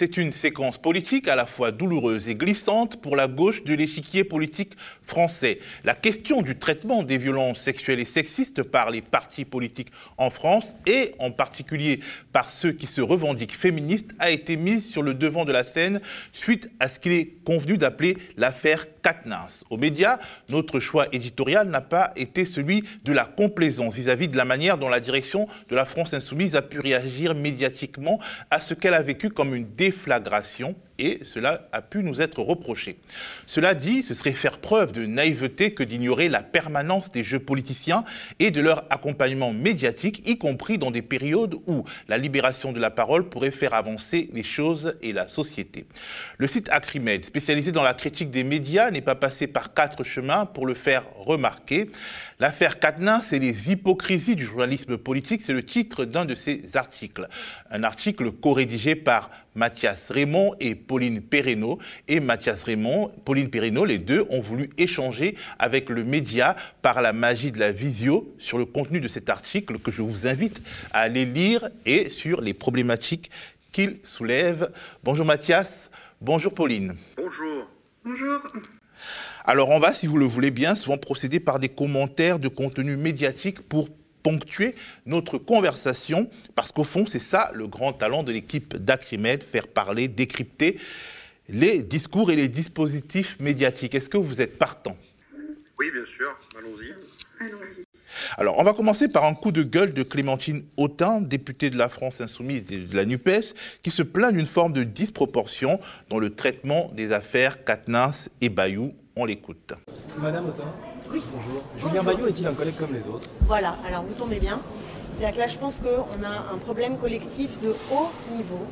C'est une séquence politique à la fois douloureuse et glissante pour la gauche de l'échiquier politique français. La question du traitement des violences sexuelles et sexistes par les partis politiques en France et en particulier par ceux qui se revendiquent féministes a été mise sur le devant de la scène suite à ce qu'il est convenu d'appeler l'affaire Katnins. Aux médias, notre choix éditorial n'a pas été celui de la complaisance vis-à-vis -vis de la manière dont la direction de la France insoumise a pu réagir médiatiquement à ce qu'elle a vécu comme une déflagration et cela a pu nous être reproché. Cela dit, ce serait faire preuve de naïveté que d'ignorer la permanence des jeux politiciens et de leur accompagnement médiatique, y compris dans des périodes où la libération de la parole pourrait faire avancer les choses et la société. Le site Acrimed, spécialisé dans la critique des médias, n'est pas passé par quatre chemins pour le faire remarquer. L'affaire Katnin, c'est les hypocrisies du journalisme politique, c'est le titre d'un de ses articles. Un article co-rédigé par Mathias Raymond et Pauline Perreno. Et Mathias Raymond, Pauline Perreno, les deux ont voulu échanger avec le média par la magie de la visio sur le contenu de cet article que je vous invite à aller lire et sur les problématiques qu'il soulève. Bonjour Mathias, bonjour Pauline. Bonjour. Bonjour. Alors on va, si vous le voulez bien, souvent procéder par des commentaires de contenu médiatique pour ponctuer notre conversation, parce qu'au fond, c'est ça le grand talent de l'équipe d'Acrimed, faire parler, décrypter les discours et les dispositifs médiatiques. Est-ce que vous êtes partant? Oui, bien sûr, allons-y. Allons-y. Alors, on va commencer par un coup de gueule de Clémentine Autain, députée de la France insoumise et de la NUPES, qui se plaint d'une forme de disproportion dans le traitement des affaires Katnins et Bayou. On l'écoute. Madame Autain, oui. bonjour. Julien Bayou est-il un collègue comme les autres? Voilà, alors vous tombez bien. C'est-à-dire que là, je pense qu'on a un problème collectif de haut niveau.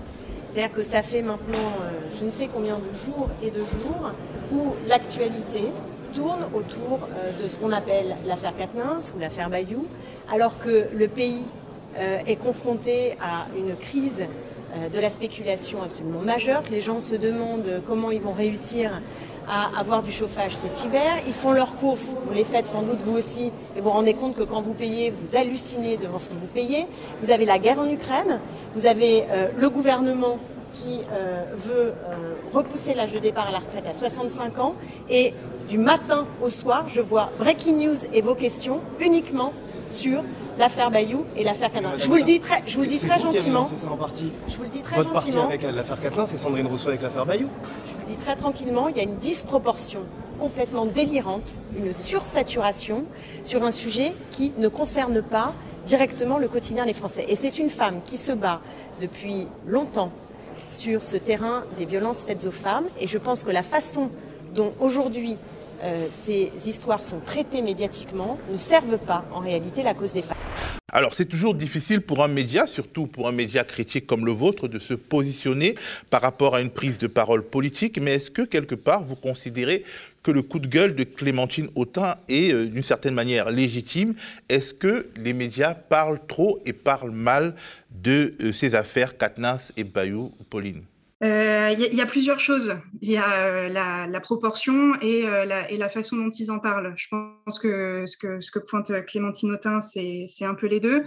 C'est-à-dire que ça fait maintenant euh, je ne sais combien de jours et de jours où l'actualité tourne autour euh, de ce qu'on appelle l'affaire Katnins ou l'affaire Bayou, alors que le pays euh, est confronté à une crise euh, de la spéculation absolument majeure, que les gens se demandent comment ils vont réussir à avoir du chauffage cet hiver. Ils font leurs courses, vous les faites sans doute vous aussi, et vous vous rendez compte que quand vous payez, vous hallucinez devant ce que vous payez. Vous avez la guerre en Ukraine, vous avez le gouvernement qui veut repousser l'âge de départ à la retraite à 65 ans, et du matin au soir, je vois breaking news et vos questions uniquement sur l'affaire Bayou et l'affaire Canin. Je vous le dis très, je vous le dis C'est très gentiment. lancé ça en partie. Je vous le dis très Votre parti gentiment. avec l'affaire Catlin, c'est Sandrine Rousseau avec l'affaire Bayou. Je vous le dis très tranquillement, il y a une disproportion complètement délirante, une sursaturation sur un sujet qui ne concerne pas directement le quotidien des Français. Et c'est une femme qui se bat depuis longtemps sur ce terrain des violences faites aux femmes. Et je pense que la façon dont aujourd'hui euh, ces histoires sont traitées médiatiquement ne servent pas en réalité la cause des femmes. Alors, c'est toujours difficile pour un média, surtout pour un média critique comme le vôtre, de se positionner par rapport à une prise de parole politique. Mais est-ce que, quelque part, vous considérez que le coup de gueule de Clémentine Autain est, euh, d'une certaine manière, légitime? Est-ce que les médias parlent trop et parlent mal de euh, ces affaires Katnas et Bayou, Pauline? Euh, Il y, a- plusieurs choses. Il y a euh, la, proportion et, euh, la, et la façon dont ils en parlent. Je pense que ce que, pointe Clémentine Autain, c'est un peu les deux.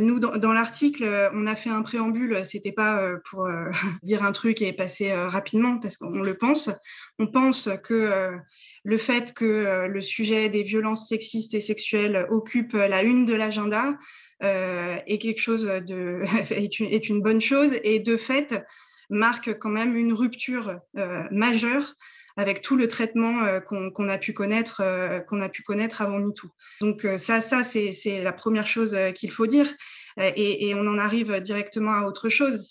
Nous, dans, l'article, on a fait un préambule. C'était pas pour dire un truc et passer rapidement, parce qu'on le pense. On pense que le fait que le sujet des violences sexistes et sexuelles occupe la une de l'agenda est quelque chose de une, est une bonne chose et de fait marque quand même une rupture euh, majeure avec tout le traitement euh, qu'on a pu connaître euh, qu'on a pu connaître avant MeToo. Donc ça ça c'est la première chose qu'il faut dire et, on en arrive directement à autre chose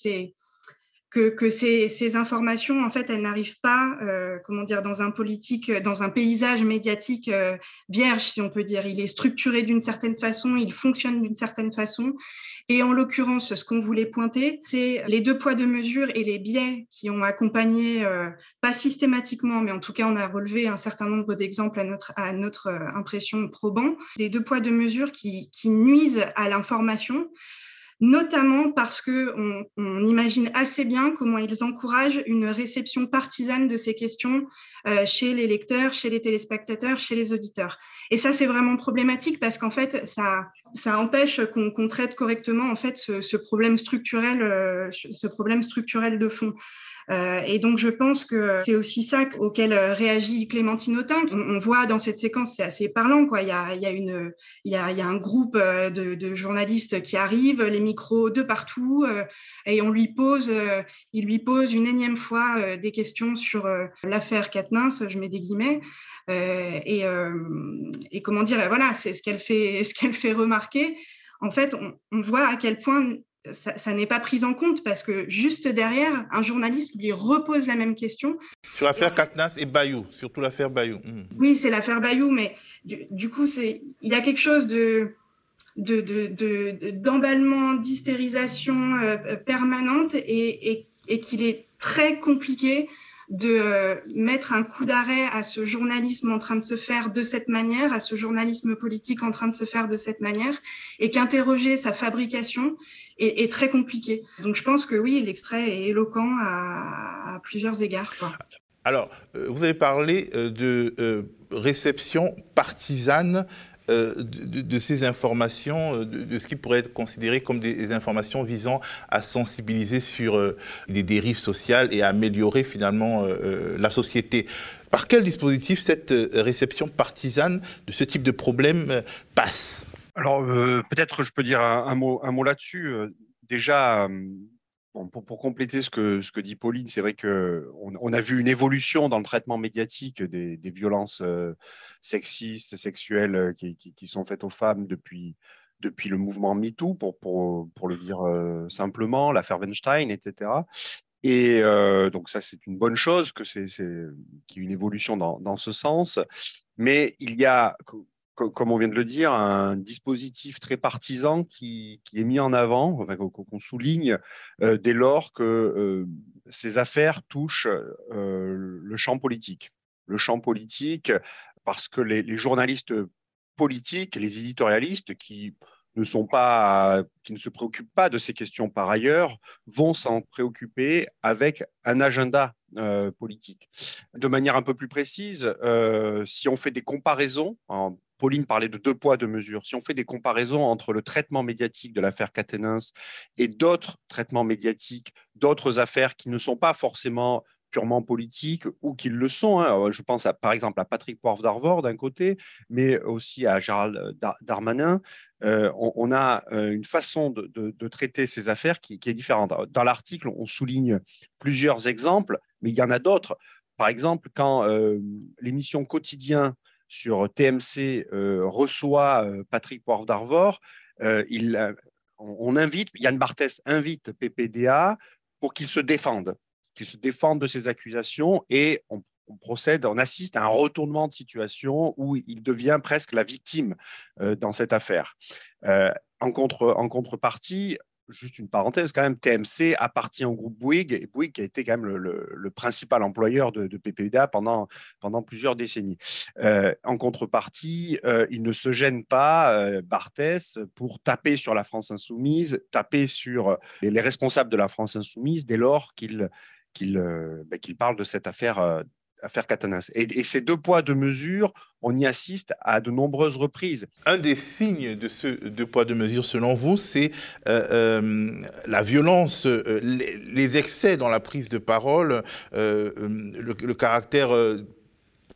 que, que ces, ces informations, en fait, elles n'arrivent pas, euh, comment dire, dans un politique, dans un paysage médiatique euh, vierge, si on peut dire. Il est structuré d'une certaine façon, il fonctionne d'une certaine façon. Et en l'occurrence, ce qu'on voulait pointer, c'est les deux poids, deux mesures et les biais qui ont accompagné, euh, pas systématiquement, mais en tout cas, on a relevé un certain nombre d'exemples à notre, à notre euh, impression probant, des deux poids, deux mesures qui, qui nuisent à l'information notamment parce que on, imagine assez bien comment ils encouragent une réception partisane de ces questions euh, chez les lecteurs, chez les téléspectateurs, chez les auditeurs. Et ça, c'est vraiment problématique parce qu'en fait, ça, ça empêche qu'on traite correctement en fait ce, problème structurel, euh, ce problème structurel de fond. Euh, et donc, je pense que c'est aussi ça auquel euh, réagit Clémentine Autain. On, voit dans cette séquence, c'est assez parlant. Quoi. Il, y a, une, il, y a, un groupe euh, de, journalistes qui arrivent, les micros de partout, et on lui pose, il lui pose une énième fois des questions sur l'affaire Katnins, je mets des guillemets. et, comment dire, voilà, c'est ce qu'elle fait, ce qu'elle fait remarquer. En fait, on voit à quel point ça, n'est pas pris en compte parce que juste derrière, un journaliste lui repose la même question. Sur l'affaire Katnas et Bayou, surtout l'affaire Bayou. Hmm. Oui, c'est l'affaire Bayou, mais du, coup, il y a quelque chose de d'emballement, d'hystérisation euh, permanente et qu'il est très compliqué de euh, mettre un coup d'arrêt à ce journalisme en train de se faire de cette manière, à ce journalisme politique en train de se faire de cette manière, et qu'interroger sa fabrication est, très compliqué. Donc je pense que oui, l'extrait est éloquent à, plusieurs égards. Alors, euh, vous avez parlé euh, de réception partisane euh, de, ces informations, euh, de, ce qui pourrait être considéré comme des, informations visant à sensibiliser sur euh, des dérives sociales et à améliorer finalement la société. Par quel dispositif cette réception partisane de ce type de problème passe? Alors peut-être je peux dire un, mot, un mot là-dessus. Déjà, pour, compléter ce que, ce que dit Pauline, c'est vrai qu'on on a vu une évolution dans le traitement médiatique des, violences euh, sexistes, sexuelles euh, qui, sont faites aux femmes depuis, le mouvement MeToo, pour le dire euh, simplement, l'affaire Weinstein, etc. Et donc ça, c'est une bonne chose que c'est qu'il y ait une évolution dans, dans, ce sens. Mais il y a, comme on vient de le dire, un dispositif très partisan qui, est mis en avant, qu'on souligne euh, dès lors que euh, ces affaires touchent euh, le champ politique. Le champ politique, parce que les, journalistes politiques, les éditorialistes qui ne se préoccupent pas de ces questions par ailleurs, vont s'en préoccuper avec un agenda politique. De manière un peu plus précise, si on fait des comparaisons Pauline parlait de deux poids, deux mesures. Si on fait des comparaisons entre le traitement médiatique de l'affaire Catenins et d'autres traitements médiatiques, d'autres affaires qui ne sont pas forcément purement politiques ou qui le sont. Hein. Je pense à, par exemple à Patrick Poivre d'Arvor d'un côté, mais aussi à Gérald Darmanin. Euh, on, a euh, une façon de, traiter ces affaires qui, est différente. Dans l'article, on souligne plusieurs exemples, mais il y en a d'autres. Par exemple, quand euh, l'émission Quotidien sur TMC reçoit Patrick Poivre d'Arvor, on, invite, Yann Barthès invite PPDA pour qu'il se défende, qu'il se défende de ces accusations et on, procède, on assiste à un retournement de situation où il devient presque la victime dans cette affaire. en contrepartie, juste une parenthèse quand même, TMC appartient au groupe Bouygues, et Bouygues a été quand même le, principal employeur de, de, PPDA pendant, pendant plusieurs décennies. Euh, en contrepartie, euh, il ne se gêne pas, euh, Barthès, pour taper sur la France insoumise, taper sur les, responsables de la France insoumise dès lors qu'il qu'il ben, parle de cette affaire affaire Catanas. Et, ces deux poids, deux mesures, on y assiste à de nombreuses reprises. Un des signes de ce deux poids, deux mesures, selon vous, c'est euh, euh, la violence, euh, les, excès dans la prise de parole, le, caractère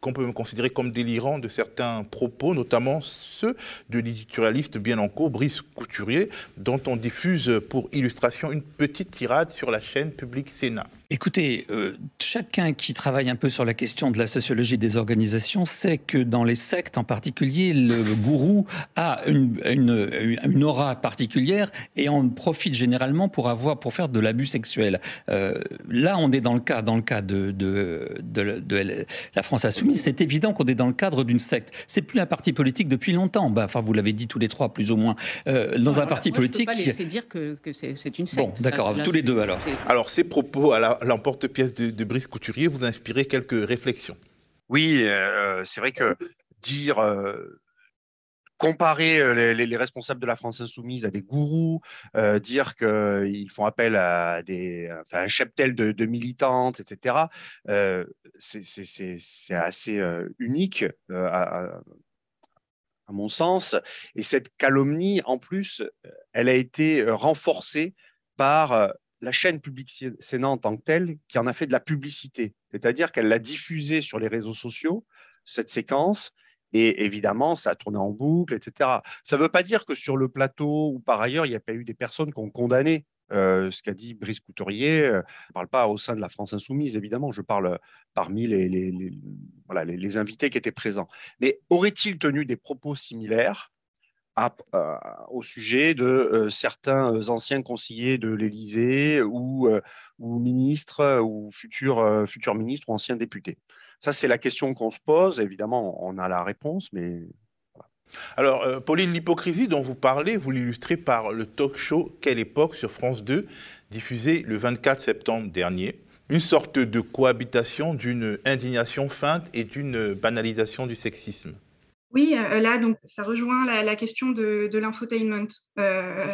qu'on peut considérer comme délirant de certains propos, notamment ceux de l'éditorialiste bien en cours, Brice Couturier, dont on diffuse pour illustration une petite tirade sur la chaîne publique Sénat. Écoutez, euh, chacun qui travaille un peu sur la question de la sociologie des organisations sait que dans les sectes en particulier, le gourou a une, une, aura particulière et on profite généralement pour avoir pour faire de l'abus sexuel. Euh, là, on est dans le cas dans le cas de, de, de, la France insoumise. C'est évident qu'on est dans le cadre d'une secte. C'est plus un parti politique depuis longtemps. Bah, enfin, vous l'avez dit tous les trois, plus ou moins. Euh, dans un parti politique. Je peux pas laisser dire que, que c'est une secte. Bon, d'accord, tous les deux alors. Alors, ces propos à la l'emporte-pièce de, Brice Couturier vous a inspiré quelques réflexions. Oui, euh, c'est vrai que dire, euh, comparer euh, les, responsables de la France insoumise à des gourous, euh, dire qu'ils font appel à des, enfin, un cheptel de, militantes, etc. Euh, c'est assez unique à, mon sens. Et cette calomnie, en plus, elle a été renforcée par la chaîne publique en tant que telle, qui en a fait de la publicité. C'est-à-dire qu'elle l'a diffusée sur les réseaux sociaux, cette séquence, et évidemment, ça a tourné en boucle, etc. Ça ne veut pas dire que sur le plateau ou par ailleurs, il n'y a pas eu des personnes qui ont condamné euh, ce qu'a dit Brice Couturier. Je ne parle pas au sein de la France insoumise, évidemment, je parle parmi les, les, invités qui étaient présents. Mais aurait-il tenu des propos similaires euh, au sujet de certains anciens conseillers de l'Élysée ou, ministres ou futurs, futurs ministres ou anciens députés ça, c'est la question qu'on se pose. Évidemment, on a la réponse, mais alors, euh, Pauline, l'hypocrisie dont vous parlez, vous l'illustrez par le talk show Quelle époque sur France 2, diffusé le 24 septembre dernier. Une sorte de cohabitation d'une indignation feinte et d'une banalisation du sexisme. Oui, euh, là, donc, ça rejoint la, question de, l'infotainment, euh,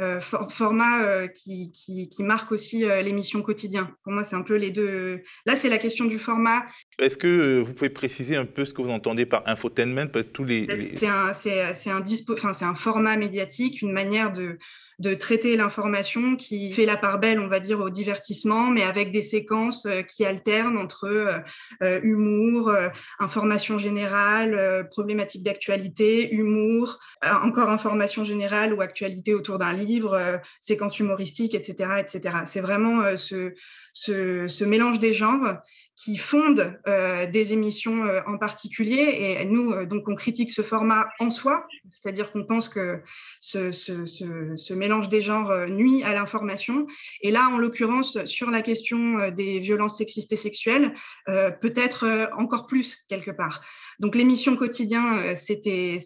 euh, format qui, marque aussi l'émission quotidien. Pour moi, c'est un peu les deux. Là, c'est la question du format. Est-ce que vous pouvez préciser un peu ce que vous entendez par infotainment tous les, C'est un, un, un format médiatique, une manière de, de traiter l'information qui fait la part belle, on va dire, au divertissement, mais avec des séquences euh, qui alternent entre euh, euh, humour, information générale, problématique d'actualité, humour, encore information générale ou actualité autour d'un livre, séquences humoristiques, etc. etc. C'est vraiment ce mélange des genres qui fondent euh, des émissions euh, en particulier. Et nous, euh, donc, on critique ce format en soi, c'est-à-dire qu'on pense que ce, ce, ce, mélange des genres nuit à l'information. Et là, en l'occurrence, sur la question des violences sexistes et sexuelles, peut-être encore plus quelque part. Donc, l'émission quotidien, c'était,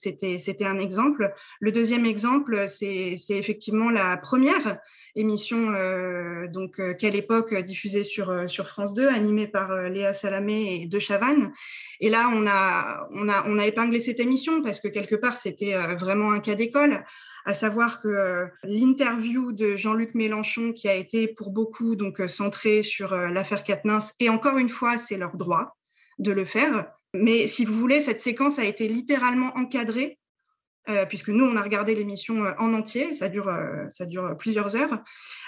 un exemple. Le deuxième exemple, c'est, effectivement la première émission, donc, quelle époque, diffusée sur, sur France 2, animée par euh, Léa Salamé et De Chavannes. Et là, on a, on, a, on a épinglé cette émission parce que quelque part, c'était euh, vraiment un cas d'école, à savoir que euh, l'interview de Jean-Luc Mélenchon, qui a été pour beaucoup donc centrée sur l'affaire Quatennens, et encore une fois, c'est leur droit de le faire. Mais si vous voulez, cette séquence a été littéralement encadrée puisque nous, on a regardé l'émission en entier, ça dure, ça dure plusieurs heures,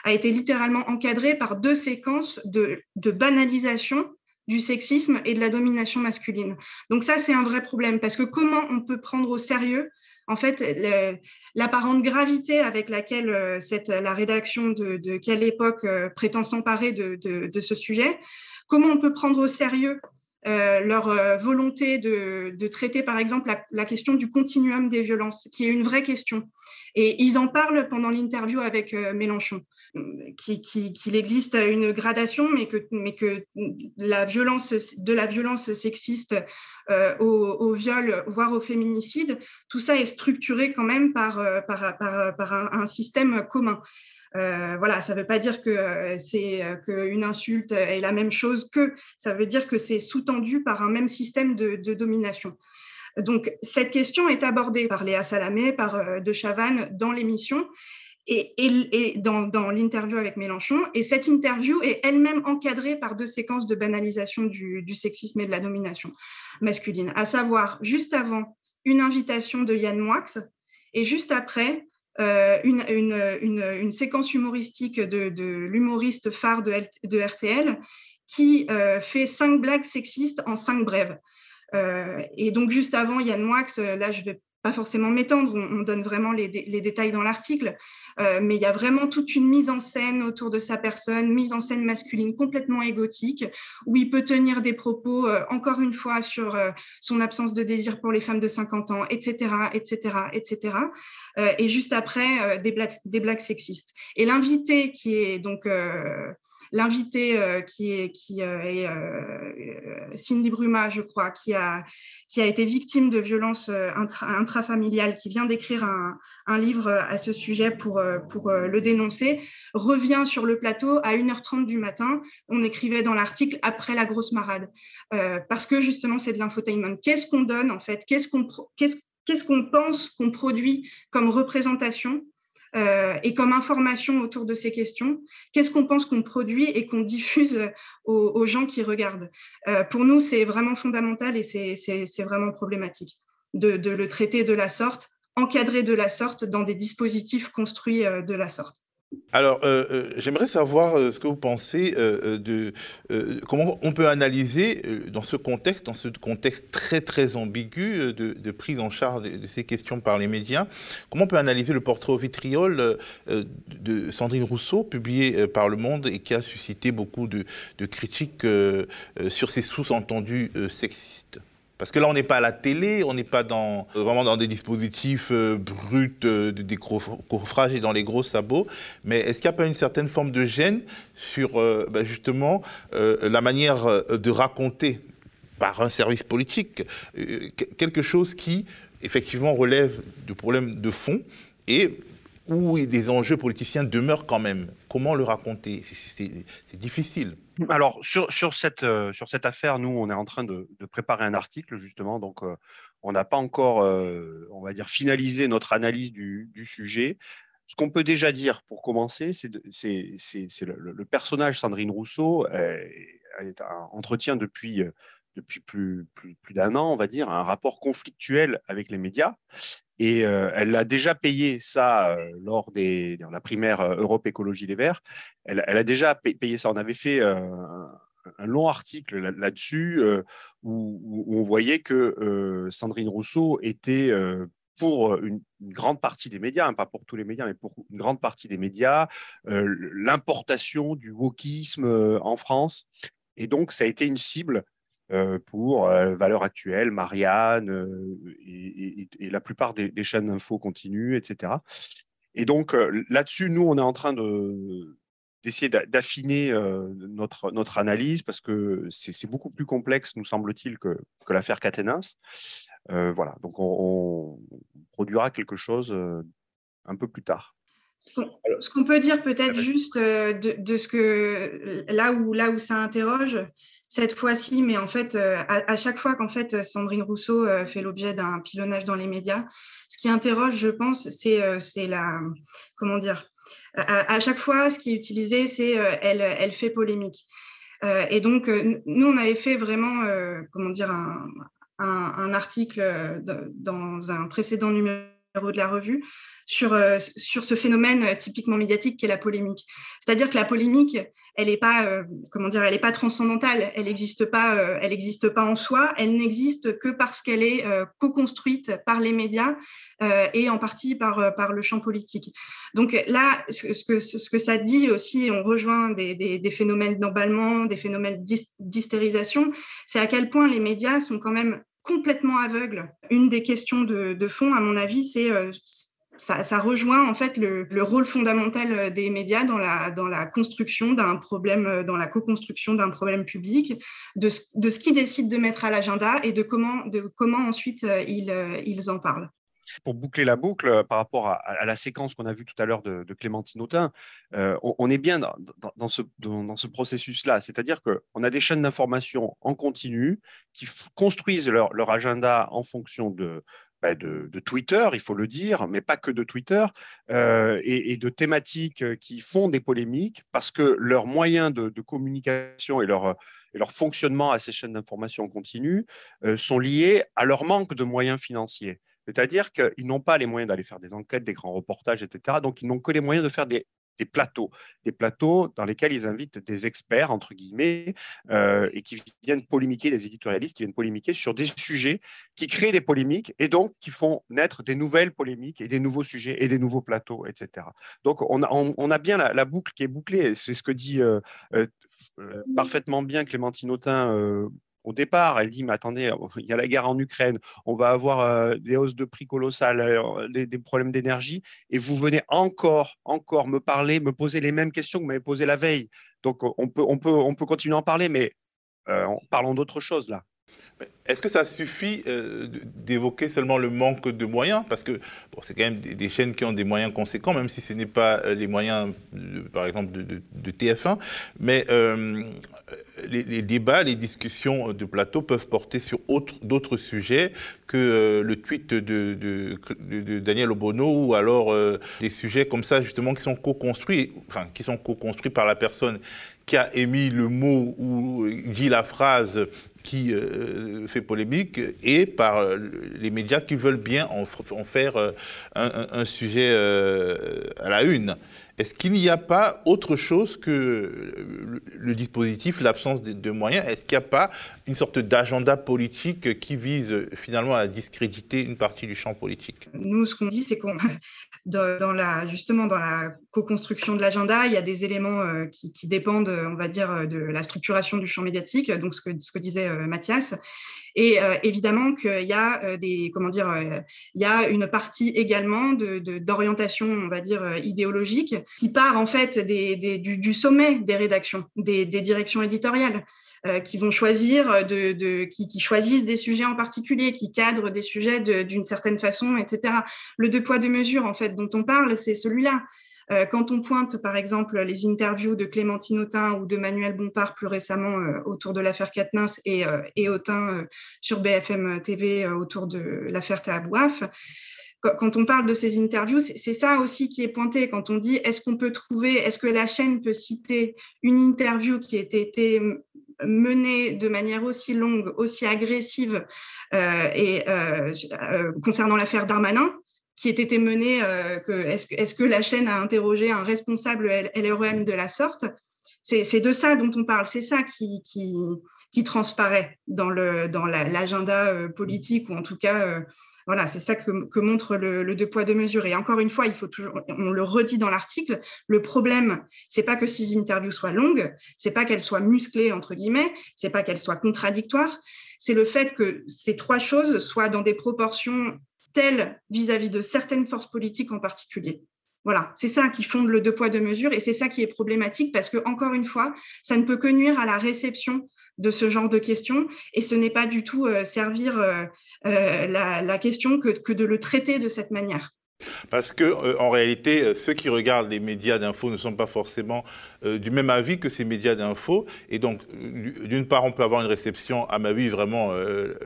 a été littéralement encadrée par deux séquences de, de banalisation du sexisme et de la domination masculine. Donc ça, c'est un vrai problème parce que comment on peut prendre au sérieux en fait l'apparente gravité avec laquelle euh, cette, la rédaction de, quelle époque euh, prétend s'emparer de, de, ce sujet, comment on peut prendre au sérieux euh, leur volonté de, traiter, par exemple, la, question du continuum des violences, qui est une vraie question. Et ils en parlent pendant l'interview avec Mélenchon qu'il existe une gradation, mais que, la violence, de la violence sexiste euh, au, viol, voire au féminicide, tout ça est structuré quand même par, euh, un, système commun. Euh, voilà, ça ne veut pas dire que c'est qu'une insulte est la même chose que, ça veut dire que c'est sous-tendu par un même système de, de, domination. Donc, cette question est abordée par Léa Salamé, par De Chavannes dans l'émission, et, dans, l'interview avec Mélenchon. Et cette interview est elle-même encadrée par deux séquences de banalisation du, sexisme et de la domination masculine, à savoir juste avant une invitation de Yann Moix et juste après euh, une, séquence humoristique de, l'humoriste phare de, RTL qui euh, fait cinq blagues sexistes en cinq brèves. Euh, et donc juste avant Yann Moix, là je vais pas forcément m'étendre, on, donne vraiment les, détails dans l'article, euh, mais il y a vraiment toute une mise en scène autour de sa personne, mise en scène masculine complètement égotique, où il peut tenir des propos, euh, encore une fois, sur euh, son absence de désir pour les femmes de 50 ans, etc., etc., etc., et juste après, des blagues, des, blagues, sexistes. Et l'invité qui est donc l'invité euh, qui est, euh, euh, Cindy Bruma, je crois, qui a, été victime de violences intrafamiliales, qui vient d'écrire un, livre à ce sujet pour, le dénoncer, revient sur le plateau à 1h30 du matin. On écrivait dans l'article après la grosse marade, parce que justement, c'est de l'infotainment. Qu'est-ce qu'on donne en fait? Qu'est-ce qu'on pense qu'on produit comme représentation? Euh, et comme information autour de ces questions, qu'est-ce qu'on pense qu'on produit et qu'on diffuse aux, gens qui regardent? Euh, pour nous, c'est vraiment fondamental et c'est vraiment problématique de, le traiter de la sorte, encadrer de la sorte dans des dispositifs construits euh, de la sorte. Alors, euh, euh, j'aimerais savoir euh, ce que vous pensez de comment on peut analyser dans ce contexte, dans ce contexte très très ambigu de, prise en charge de, ces questions par les médias, comment on peut analyser le portrait au vitriol de Sandrine Rousseau, publié par Le Monde et qui a suscité beaucoup de, de critiques sur ses sous-entendus sexistes? Parce que là, on n'est pas à la télé, on n'est pas dans, vraiment dans des dispositifs euh, bruts, euh, des coffrages et dans les gros sabots. Mais est-ce qu'il n'y a pas une certaine forme de gêne sur euh, bah, justement la manière de raconter par un service politique quelque chose qui effectivement relève de problèmes de fond et où des enjeux politiciens demeurent quand même? Comment le raconter? C'est difficile. Alors, sur, cette, euh, sur cette affaire, nous, on est en train de, préparer un article, justement. Donc, euh, on n'a pas encore, euh, on va dire, finalisé notre analyse du, sujet. Ce qu'on peut déjà dire, pour commencer, c'est le, le, personnage Sandrine Rousseau. Elle est en entretien depuis depuis plus, plus, plus d'un an, on va dire, un rapport conflictuel avec les médias. Et euh, elle a déjà payé ça euh, lors de la primaire euh, Europe Écologie Les Verts. Elle, a déjà payé ça. On avait fait un, long article là-dessus où, on voyait que Sandrine Rousseau était pour une, grande partie des médias, hein, pas pour tous les médias, mais pour une grande partie des médias, l'importation du wokisme en France. Et donc, ça a été une cible pour euh, Valeurs Actuelles, Marianne euh, et, la plupart des, chaînes d'infos continues, etc. Et donc là-dessus, nous, on est en train de, d'essayer d'affiner notre, analyse parce que c'est beaucoup plus complexe, nous semble-t-il, que, que l'affaire Catenins. voilà, donc on, produira quelque chose un peu plus tard. Ce qu'on peut dire peut-être juste de, de, ce que là où, là où ça interroge, cette fois-ci, mais en fait, euh, à, chaque fois qu'en fait Sandrine Rousseau euh, fait l'objet d'un pilonnage dans les médias, ce qui interroge, je pense, c'est euh, la comment dire. À, chaque fois, ce qui est utilisé, c'est elle, elle fait polémique. et donc, nous, on avait fait vraiment, comment dire, un, un article dans un précédent numéro de la revue sur, euh, sur ce phénomène euh, typiquement médiatique qu'est la polémique. C'est-à-dire que la polémique, elle n'est pas, euh, pas transcendantale, elle n'existe pas, pas en soi, elle n'existe que parce qu'elle est co-construite par les médias et en partie par, par le champ politique. Donc là, ce que, ce que ça dit aussi, on rejoint des, des, phénomènes d'emballement, des phénomènes d'hystérisation, c'est à quel point les médias sont quand même complètement aveugles. Une des questions de, de fond, à mon avis, c'est ça, rejoint en fait le, rôle fondamental euh, des médias dans la, construction d'un problème, euh, dans la co-construction d'un problème public, de ce, de ce qu'ils décident de mettre à l'agenda et de comment, ensuite euh, ils, en parlent. Pour boucler la boucle par rapport à, la séquence qu'on a vue tout à l'heure de, Clémentine Autain, on, est bien dans, ce, processus-là. C'est-à-dire qu'on a des chaînes d'information en continu qui construisent leur agenda en fonction de, bah, de, Twitter, il faut le dire, mais pas que de Twitter, euh, et, de thématiques euh, qui font des polémiques parce que leurs moyens de, communication et leur, et leur, fonctionnement à ces chaînes d'information continue euh, sont liés à leur manque de moyens financiers. C'est-à-dire qu'ils n'ont pas les moyens d'aller faire des enquêtes, des grands reportages, etc. Donc, ils n'ont que les moyens de faire des des plateaux, des plateaux dans lesquels ils invitent des experts, entre guillemets, euh, et qui viennent polémiquer, des éditorialistes qui viennent polémiquer sur des sujets qui créent des polémiques et donc qui font naître des nouvelles polémiques et des nouveaux sujets et des nouveaux plateaux, etc. Donc on a, on, a bien la, boucle qui est bouclée, c'est ce que dit euh, euh, parfaitement bien Clémentine Autain au départ, elle dit, mais attendez, il y a la guerre en Ukraine, on va avoir euh, des hausses de prix colossales, euh, des, problèmes d'énergie, et vous venez encore, encore me parler, me poser les mêmes questions que vous m'avez posées la veille. Donc, on peut, on peut, on peut continuer à en parler, mais euh, parlons d'autre chose là. Est-ce que ça suffit d'évoquer seulement le manque de moyens? Parce que bon, c'est quand même des, chaînes qui ont des moyens conséquents, même si ce n'est pas les moyens, par exemple, de, TF1. Mais les, débats, les discussions de plateau peuvent porter sur d'autres sujets que euh, le tweet de, Daniel Obono ou alors euh, des sujets comme ça justement qui sont co-construits, enfin qui sont co-construits par la personne qui a émis le mot ou dit la phrase qui euh, fait polémique et par les médias qui veulent bien en, faire un, sujet à la une. Est-ce qu'il n'y a pas autre chose que le dispositif, l'absence de, moyens? Est-ce qu'il n'y a pas une sorte d'agenda politique qui vise finalement à discréditer une partie du champ politique? Nous, ce qu'on dit, c'est qu'on dans, la, justement dans la co-construction de l'agenda, il y a des éléments euh, qui, dépendent, on va dire, de la structuration du champ médiatique, donc ce que, ce que disait euh, Mathias. Et euh, évidemment qu'il y a euh, des, comment dire, euh, il y a une partie également de, d'orientation, on va dire, idéologique, qui part en fait des, des, du, sommet des rédactions, des, des directions éditoriales. qui vont choisir, de, de qui, qui, choisissent des sujets en particulier, qui cadrent des sujets d'une certaine façon, etc. Le deux poids deux mesures, en fait, dont on parle, c'est celui-là. Euh, quand on pointe, par exemple, les interviews de Clémentine Autain ou de Manuel Bompard plus récemment euh, autour de l'affaire Katnins et, euh, et Autain sur BFM TV autour de l'affaire Tahabouaf, quand on parle de ces interviews, c'est ça aussi qui est pointé. Quand on dit est-ce qu'on peut trouver, est-ce que la chaîne peut citer une interview qui a été menée de manière aussi longue, aussi agressive concernant l'affaire Darmanin, qui ait été menée, euh, est-ce, est que la chaîne a interrogé un responsable LREM de la sorte? C'est, de ça dont on parle, c'est ça qui, transparaît dans l'agenda euh, politique, ou en tout cas, euh, voilà, c'est ça que, montre le, deux poids, deux mesures. Et encore une fois, il faut toujours, on le redit dans l'article, le problème, c'est pas que ces interviews soient longues, c'est pas qu'elles soient musclées, entre guillemets, c'est pas qu'elles soient contradictoires, c'est le fait que ces trois choses soient dans des proportions telle vis-à-vis de certaines forces politiques en particulier. Voilà, c'est ça qui fonde le deux poids deux mesures et c'est ça qui est problématique parce que encore une fois, ça ne peut que nuire à la réception de ce genre de questions et ce n'est pas du tout euh, servir euh, euh, la, question que de le traiter de cette manière. Parce que euh, en réalité, euh, ceux qui regardent les médias d'info ne sont pas forcément euh, du même avis que ces médias d'info. Et donc, d'une part, on peut avoir une réception, à ma vie, vraiment,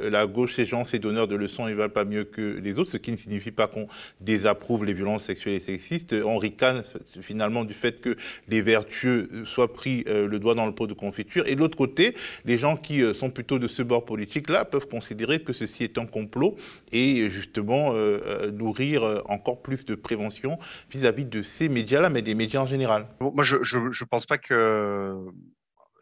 la gauche, ces gens, ces donneurs de leçons, ils valent pas mieux que les autres, ce qui ne signifie pas qu'on désapprouve les violences sexuelles et sexistes. On ricane finalement du fait que les vertueux soient pris le doigt dans le pot de confiture. Et de l'autre côté, les gens qui sont plutôt de ce bord politique-là peuvent considérer que ceci est un complot et justement nourrir encore encore plus de prévention vis-à-vis de ces médias-là, mais des médias en général. Moi, je ne pense pas que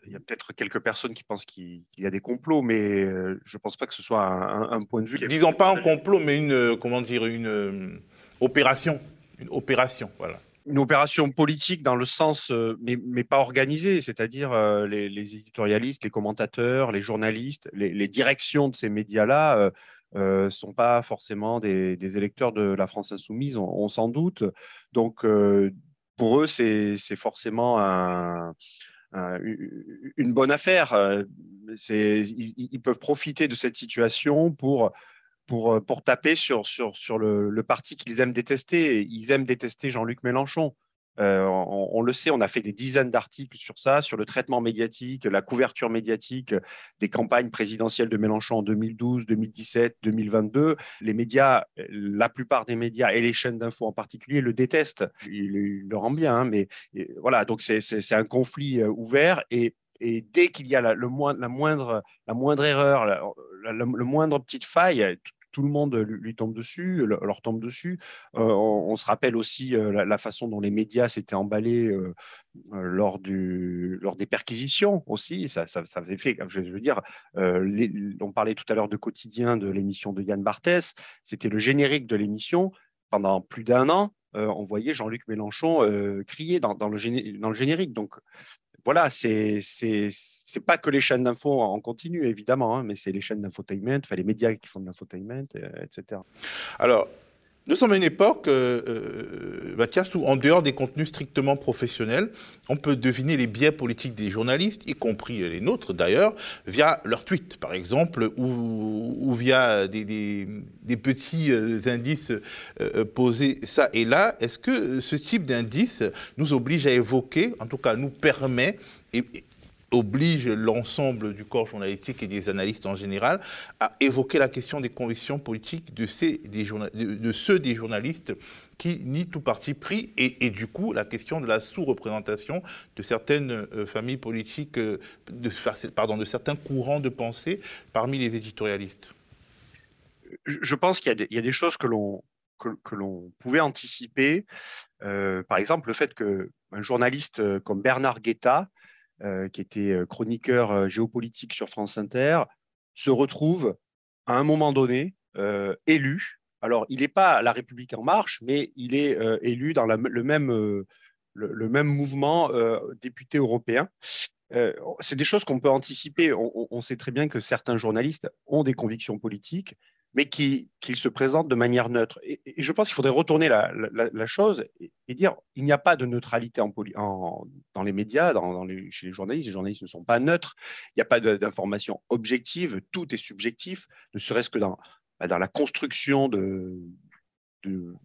il y a peut-être quelques personnes qui pensent qu'il y a des complots, mais euh, je ne pense pas que ce soit un, point de vue. Disons pas un complot, mais une, euh, comment dire, une euh, opération. Une opération, voilà. Une opération politique dans le sens, mais, mais pas organisée, c'est-à-dire les, éditorialistes, les commentateurs, les journalistes, les, les directions de ces médias-là ne euh, sont pas forcément des, électeurs de la France insoumise, on, s'en doute. Donc, euh, pour eux, c'est forcément une bonne affaire. Euh, ils, peuvent profiter de cette situation pour, pour, pour taper sur, sur, sur le, le parti qu'ils aiment détester. Ils aiment détester Jean-Luc Mélenchon. Euh, on, le sait, on a fait des dizaines d'articles sur ça, sur le traitement médiatique, la couverture médiatique des campagnes présidentielles de Mélenchon en 2012, 2017, 2022. Les médias, la plupart des médias et les chaînes d'infos en particulier le détestent. Il, le rend bien, hein, mais voilà, donc c'est un conflit euh, ouvert et dès qu'il y a la, le la, moindre, la moindre erreur, le moindre petite faille, tout le monde lui tombe dessus, leur tombe dessus. Euh, on, se rappelle aussi euh, la, façon dont les médias s'étaient emballés euh, lors, du, lors des perquisitions aussi. Ça, ça, faisait je veux dire, on parlait tout à l'heure de quotidien de l'émission de Yann Barthès. C'était le générique de l'émission pendant plus d'un an. on voyait Jean-Luc Mélenchon crier dans, dans, le dans le générique. Donc, voilà, c'est c'est pas que les chaînes d'infos en continu, évidemment, hein, mais c'est les chaînes d'infotainment, enfin, les médias qui font de l'infotainment, euh, etc. Alors, nous sommes à une époque, euh, euh, Mathias, où en dehors des contenus strictement professionnels, on peut deviner les biais politiques des journalistes, y compris les nôtres d'ailleurs, via leurs tweets, par exemple, ou, via des, petits euh, indices posés ça et là. Est-ce que ce type d'indice nous oblige à évoquer, en tout cas nous permet, et, oblige l'ensemble du corps journalistique et des analystes en général à évoquer la question des convictions politiques de, ces, des de, ceux des journalistes qui nient tout parti pris et, du coup la question de la sous-représentation de certaines euh, familles politiques, euh, de, pardon, de certains courants de pensée parmi les éditorialistes. Je pense qu'il y, y, a des choses que l'on que, l'on pouvait anticiper. Euh, par exemple, le fait qu'un journaliste comme Bernard Guetta qui était euh, chroniqueur euh, géopolitique sur France Inter, se retrouve à un moment donné élu. Alors, il n'est pas La République en marche, mais il est élu dans le, même, le, même mouvement député européen. c'est des choses qu'on peut anticiper. on, sait très bien que certains journalistes ont des convictions politiques mais qu'il se présente de manière neutre. Et, je pense qu'il faudrait retourner la, chose et, dire il n'y a pas de neutralité dans les médias, chez les journalistes. Les journalistes ne sont pas neutres. Il n'y a pas d'information objective. Tout est subjectif, ne serait-ce que dans, bah, la construction du,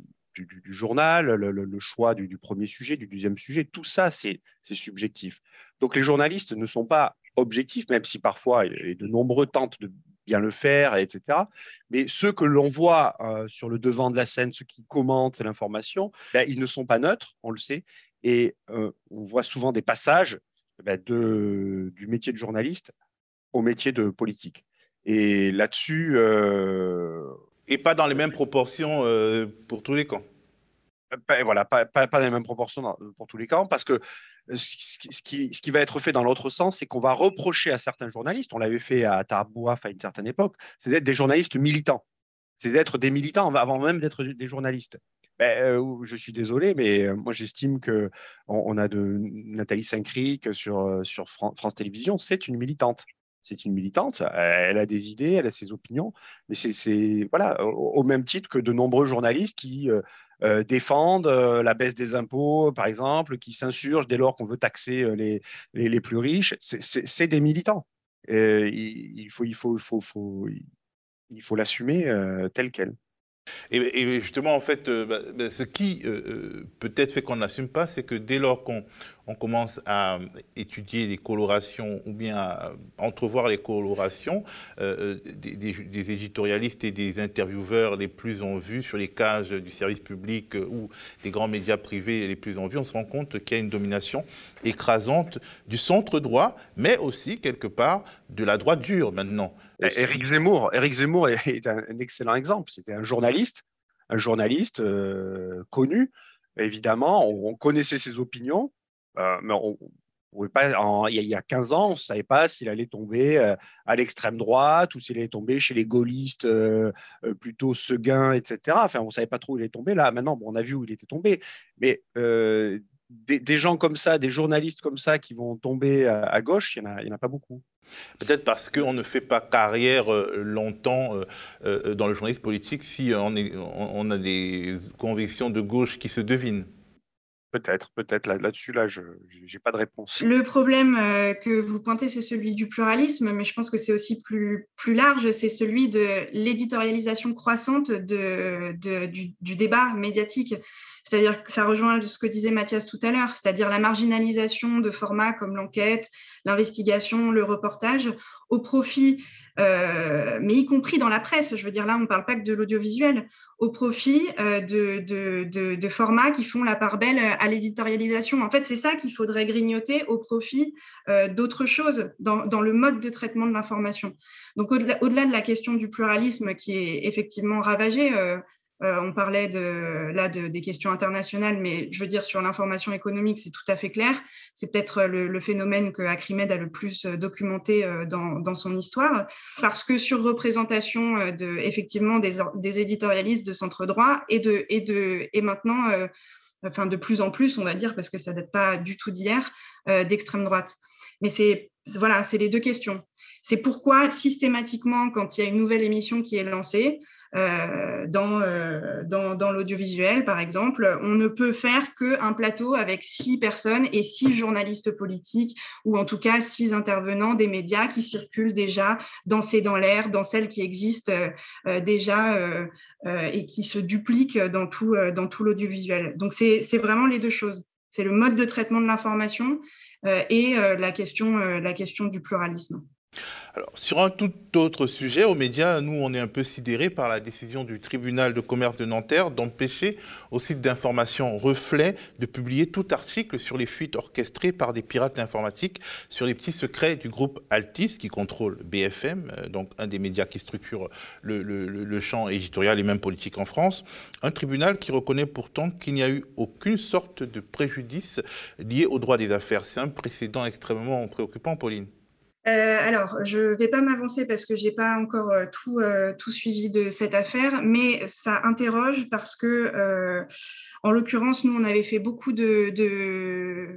journal, le, choix du, premier sujet, du deuxième sujet. Tout ça, c'est subjectif. Donc les journalistes ne sont pas objectifs, même si parfois, et de nombreux tentent de bien le faire, etc. Mais ceux que l'on voit euh, sur le devant de la scène, ceux qui commentent l'information, ben, ils ne sont pas neutres, on le sait. Et euh, on voit souvent des passages ben, de, du métier de journaliste au métier de politique. Et là-dessus. Euh, Et pas dans les mêmes proportions pour tous les camps. Ben, voilà, pas, pas, pas, dans les mêmes proportions pour tous les camps, parce que ce qui, ce qui, va être fait dans l'autre sens, c'est qu'on va reprocher à certains journalistes, on l'avait fait à Tarbouaf à une certaine époque, c'est d'être des journalistes militants. C'est d'être des militants avant même d'être des journalistes. Ben, euh, je suis désolé, mais euh, moi j'estime que on, a de Nathalie Saint-Cric sur, euh, France Télévisions, c'est une militante. C'est une militante, elle a des idées, elle a ses opinions, mais c'est voilà, au, même titre que de nombreux journalistes qui euh, défendent euh, la baisse des impôts, par exemple, qui s'insurgent dès lors qu'on veut taxer euh, les, les, plus riches. C'est des militants. il, faut, il faut, il faut, faut, il faut l'assumer tel quel. Et, justement, en fait, euh, bah, bah, ce qui euh, euh, peut-être fait qu'on n'assume pas, c'est que dès lors qu'on commence à étudier les colorations ou bien à entrevoir les colorations des, éditorialistes et des intervieweurs les plus en vue sur les cages du service public ou des grands médias privés les plus en vue, on se rend compte qu'il y a une domination écrasante du centre droit, mais aussi quelque part de la droite dure maintenant. Éric Zemmour, Éric Zemmour est un, excellent exemple. C'était un journaliste, un journaliste euh, connu. Évidemment, on, connaissait ses opinions, euh, mais on, il, y a, 15 ans, on ne savait pas s'il allait tomber euh, à l'extrême droite ou s'il allait tomber chez les gaullistes plutôt Seguin, etc. Enfin, on ne savait pas trop où il allait tomber. Là, maintenant, on a vu où il était tombé. Mais des, gens comme ça, des journalistes comme ça qui vont tomber à, gauche, il n'y en, a pas beaucoup. Peut-être parce qu'on ne fait pas carrière euh, longtemps euh, euh, dans le journalisme politique si est, on a des convictions de gauche qui se devinent. Peut-être, peut-être. Là-dessus, là, je n'ai pas de réponse. Le problème que vous pointez, c'est celui du pluralisme, mais je pense que c'est aussi plus, plus large, c'est celui de l'éditorialisation croissante de, de du, du, débat médiatique. C'est-à-dire que ça rejoint ce que disait Mathias tout à l'heure, c'est-à-dire la marginalisation de formats comme l'enquête, l'investigation, le reportage, au profit, euh, mais y compris dans la presse, je veux dire là, on ne parle pas que de l'audiovisuel, au profit euh, de, formats qui font la part belle à l'éditorialisation. En fait, c'est ça qu'il faudrait grignoter au profit euh, d'autres choses dans, le mode de traitement de l'information. Donc, au-delà au -delà de la question du pluralisme qui est effectivement ravagé, euh, on parlait de, là de, des questions internationales, mais je veux dire sur l'information économique, c'est tout à fait clair. C'est peut-être le, phénomène que Acrimed a le plus euh, documenté euh, dans, son histoire, parce que sur représentation de, effectivement des, des éditorialistes de centre droit et, de, et, de, et maintenant, enfin de plus en plus, on va dire, parce que ça date pas du tout d'hier, d'extrême droite. Mais c'est voilà, c'est les deux questions. C'est pourquoi systématiquement, quand il y a une nouvelle émission qui est lancée, euh, dans, euh, dans, l'audiovisuel, par exemple, on ne peut faire qu'un plateau avec six personnes et six journalistes politiques, ou en tout cas six intervenants des médias qui circulent déjà dans ces dans l'air, dans celles qui existent euh, déjà et qui se dupliquent dans tout, l'audiovisuel. Donc, c'est vraiment les deux choses. C'est le mode de traitement de l'information et la question du pluralisme. Alors, sur un tout autre sujet, aux médias, nous, on est un peu sidérés par la décision du tribunal de commerce de Nanterre d'empêcher au site d'information Reflet de publier tout article sur les fuites orchestrées par des pirates informatiques sur les petits secrets du groupe Altis qui contrôle BFM, euh, donc un des médias qui structure le, le champ éditorial et même politique en France. Un tribunal qui reconnaît pourtant qu'il n'y a eu aucune sorte de préjudice lié au droit des affaires. C'est un précédent extrêmement préoccupant, Pauline. Euh, alors, je ne vais pas m'avancer parce que je n'ai pas encore euh, euh, tout, suivi de cette affaire, mais ça interroge parce que, en l'occurrence, nous, on avait fait beaucoup de,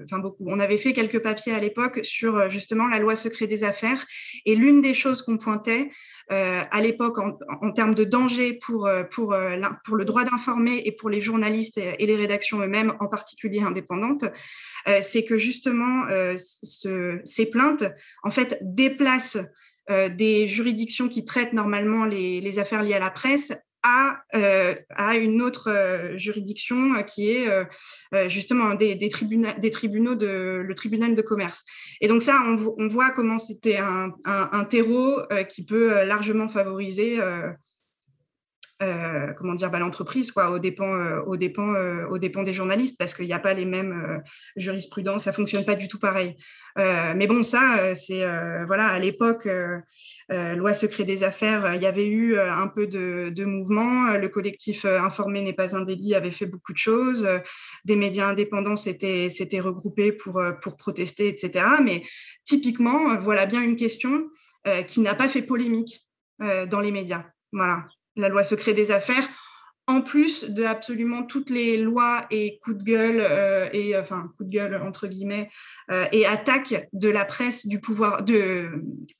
Enfin, beaucoup. On avait fait quelques papiers à l'époque sur justement la loi secret des affaires. Et l'une des choses qu'on pointait à l'époque en, termes de danger pour, pour, le droit d'informer et pour les journalistes et, les rédactions eux-mêmes, en particulier indépendantes, c'est que justement, ce, ces plaintes, en fait, déplace euh, des juridictions qui traitent normalement les, affaires liées à la presse à, euh, une autre euh, juridiction qui est justement des, des, des, tribunaux de le tribunal de commerce. Et donc ça, on, voit comment c'était un, terreau qui peut largement favoriser euh, comment dire, bah, l'entreprise, quoi, aux dépens, euh, euh, aux dépens des journalistes, parce qu'il n'y a pas les mêmes jurisprudences, ça fonctionne pas du tout pareil. mais bon, ça, c'est voilà, à l'époque, loi secret des affaires, il y avait eu un peu de, de mouvement. Le collectif informé n'est pas un délit avait fait beaucoup de choses. Des médias indépendants s'étaient regroupés pour pour protester, etc. Mais typiquement, voilà bien une question qui n'a pas fait polémique dans les médias. Voilà la loi secret des affaires, en plus de absolument toutes les lois et coups de gueule euh, et enfin coups de gueule entre guillemets euh, et attaques de la presse du pouvoir de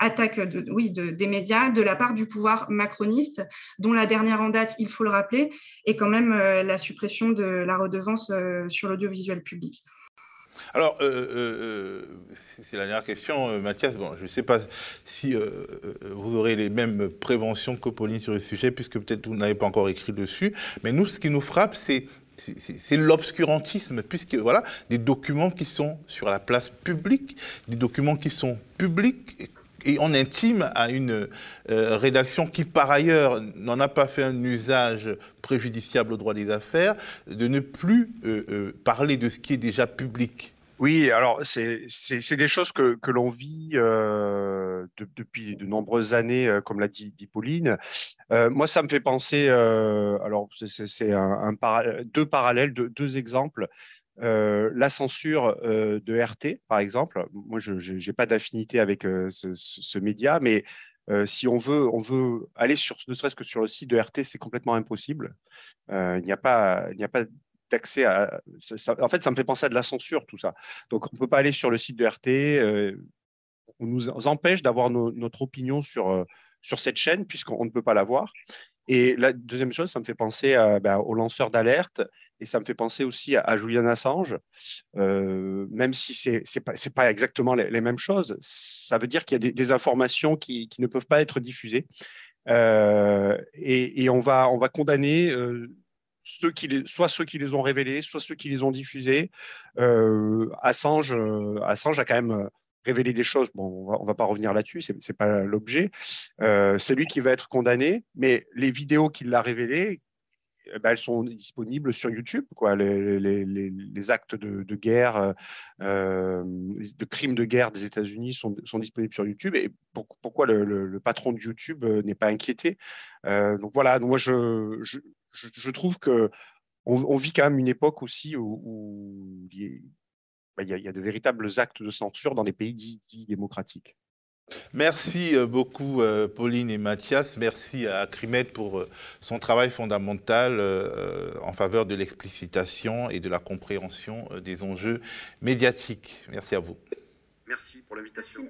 de oui de, des médias de la part du pouvoir macroniste dont la dernière en date il faut le rappeler est quand même euh, la suppression de la redevance sur l'audiovisuel public. Alors, euh, euh, euh, c'est la dernière question, Mathias. Bon, je ne sais pas si vous aurez les mêmes préventions que Pauline sur le sujet, puisque peut-être vous n'avez pas encore écrit dessus. Mais nous, ce qui nous frappe, c'est c'est l'obscurantisme, puisque voilà, des documents qui sont sur la place publique, des documents qui sont publics et on intime à une rédaction qui, par ailleurs, n'en a pas fait un usage préjudiciable au droit des affaires, de ne plus parler de ce qui est déjà public. Oui, alors c'est des choses que, que l'on vit euh, depuis de nombreuses années, euh, comme l'a dit, dit, Pauline. Euh, moi, ça me fait penser, alors c'est un, deux parallèles, deux, deux exemples. La censure de RT, par exemple. Moi, je n'ai pas d'affinité avec ce, média, mais si on veut, on veut aller sur, ne serait-ce que sur le site de RT, c'est complètement impossible. il n'y a pas, pas d'accès à. en fait, ça me fait penser à de la censure, tout ça. Donc, on ne peut pas aller sur le site de RT. On nous empêche d'avoir notre opinion sur, sur cette chaîne, puisqu'on ne peut pas l'avoir. Et la deuxième chose, ça me fait penser ben, aux lanceurs d'alerte et ça me fait penser aussi à, Julian Assange, euh, même si ce n'est pas, exactement les, mêmes choses. Ça veut dire qu'il y a des, informations qui, ne peuvent pas être diffusées. et, et, on, va, on va condamner ceux qui les, soit ceux qui les ont révélés, soit ceux qui les ont diffusés. Euh, Assange, euh, Assange a quand même euh, révélé des choses. Bon, on ne va pas revenir là-dessus, ce n'est pas l'objet. c'est lui qui va être condamné, mais les vidéos qu'il a révélées, ben, elles sont disponibles sur YouTube. Les, actes de, guerre, de crimes de guerre des États-Unis sont, disponibles sur YouTube. Et pourquoi le, patron de YouTube n'est pas inquiété? Donc voilà, moi je, trouve que on, vit quand même une époque aussi où, bah, il, y a, de véritables actes de censure dans les pays dits, démocratiques. Merci euh, beaucoup euh, Pauline et Mathias. Merci à Crimet pour euh, son travail fondamental en faveur de l'explicitation et de la compréhension des enjeux médiatiques. Merci à vous. Merci pour l'invitation.